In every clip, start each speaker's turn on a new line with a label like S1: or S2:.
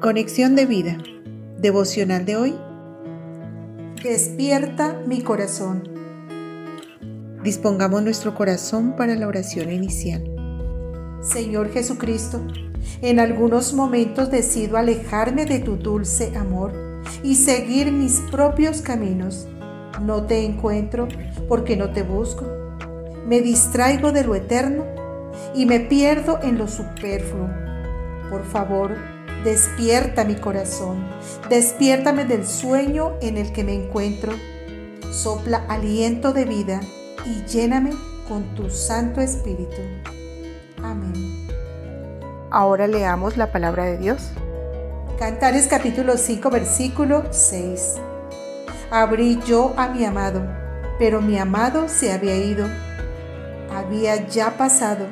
S1: Conexión de vida. Devocional de hoy.
S2: Despierta mi corazón.
S1: Dispongamos nuestro corazón para la oración inicial.
S2: Señor Jesucristo, en algunos momentos decido alejarme de tu dulce amor y seguir mis propios caminos. No te encuentro porque no te busco. Me distraigo de lo eterno y me pierdo en lo superfluo. Por favor, Despierta mi corazón, despiértame del sueño en el que me encuentro. Sopla aliento de vida y lléname con tu Santo Espíritu. Amén.
S1: Ahora leamos la palabra de Dios.
S2: Cantares capítulo 5 versículo 6. Abrí yo a mi amado, pero mi amado se había ido. Había ya pasado,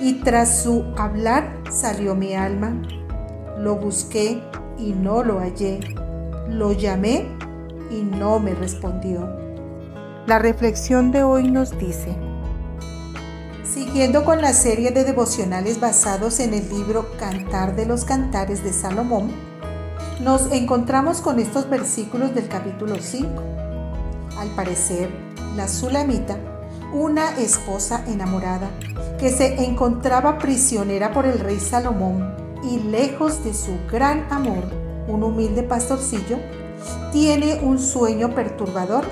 S2: y tras su hablar salió mi alma lo busqué y no lo hallé. Lo llamé y no me respondió.
S1: La reflexión de hoy nos dice,
S2: Siguiendo con la serie de devocionales basados en el libro Cantar de los Cantares de Salomón, nos encontramos con estos versículos del capítulo 5. Al parecer, la Sulamita, una esposa enamorada, que se encontraba prisionera por el rey Salomón, y lejos de su gran amor, un humilde pastorcillo, tiene un sueño perturbador.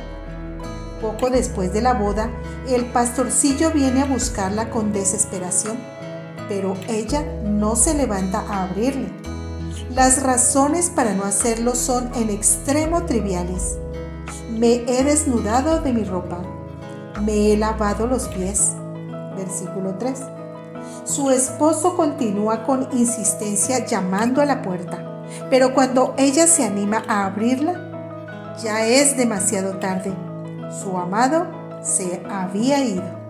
S2: Poco después de la boda, el pastorcillo viene a buscarla con desesperación, pero ella no se levanta a abrirle. Las razones para no hacerlo son en extremo triviales. Me he desnudado de mi ropa, me he lavado los pies. Versículo 3 su esposo continúa con insistencia llamando a la puerta, pero cuando ella se anima a abrirla, ya es demasiado tarde. Su amado se había ido.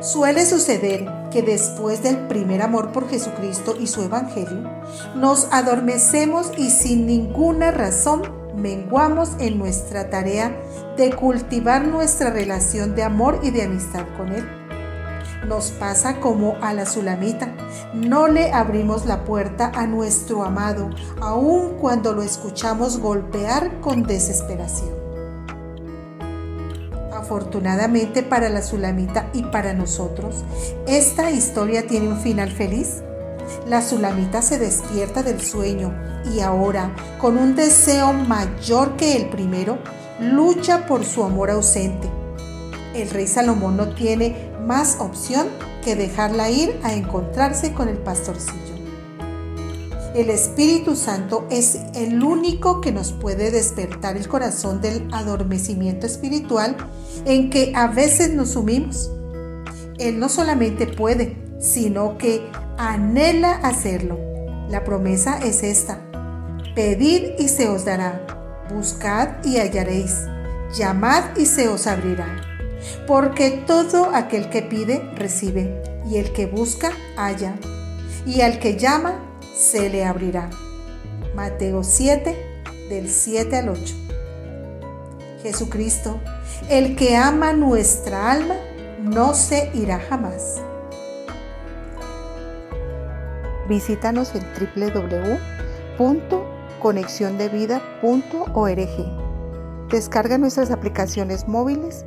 S2: Suele suceder que después del primer amor por Jesucristo y su Evangelio, nos adormecemos y sin ninguna razón menguamos en nuestra tarea de cultivar nuestra relación de amor y de amistad con Él. Nos pasa como a la Sulamita. No le abrimos la puerta a nuestro amado, aun cuando lo escuchamos golpear con desesperación. Afortunadamente para la Sulamita y para nosotros, esta historia tiene un final feliz. La Sulamita se despierta del sueño y ahora, con un deseo mayor que el primero, lucha por su amor ausente. El rey Salomón no tiene más opción que dejarla ir a encontrarse con el pastorcillo. El Espíritu Santo es el único que nos puede despertar el corazón del adormecimiento espiritual en que a veces nos sumimos. Él no solamente puede, sino que anhela hacerlo. La promesa es esta. Pedid y se os dará. Buscad y hallaréis. Llamad y se os abrirá. Porque todo aquel que pide, recibe, y el que busca, halla, y al que llama, se le abrirá. Mateo 7, del 7 al 8. Jesucristo, el que ama nuestra alma, no se irá jamás.
S1: Visítanos en www.conexiondevida.org. Descarga nuestras aplicaciones móviles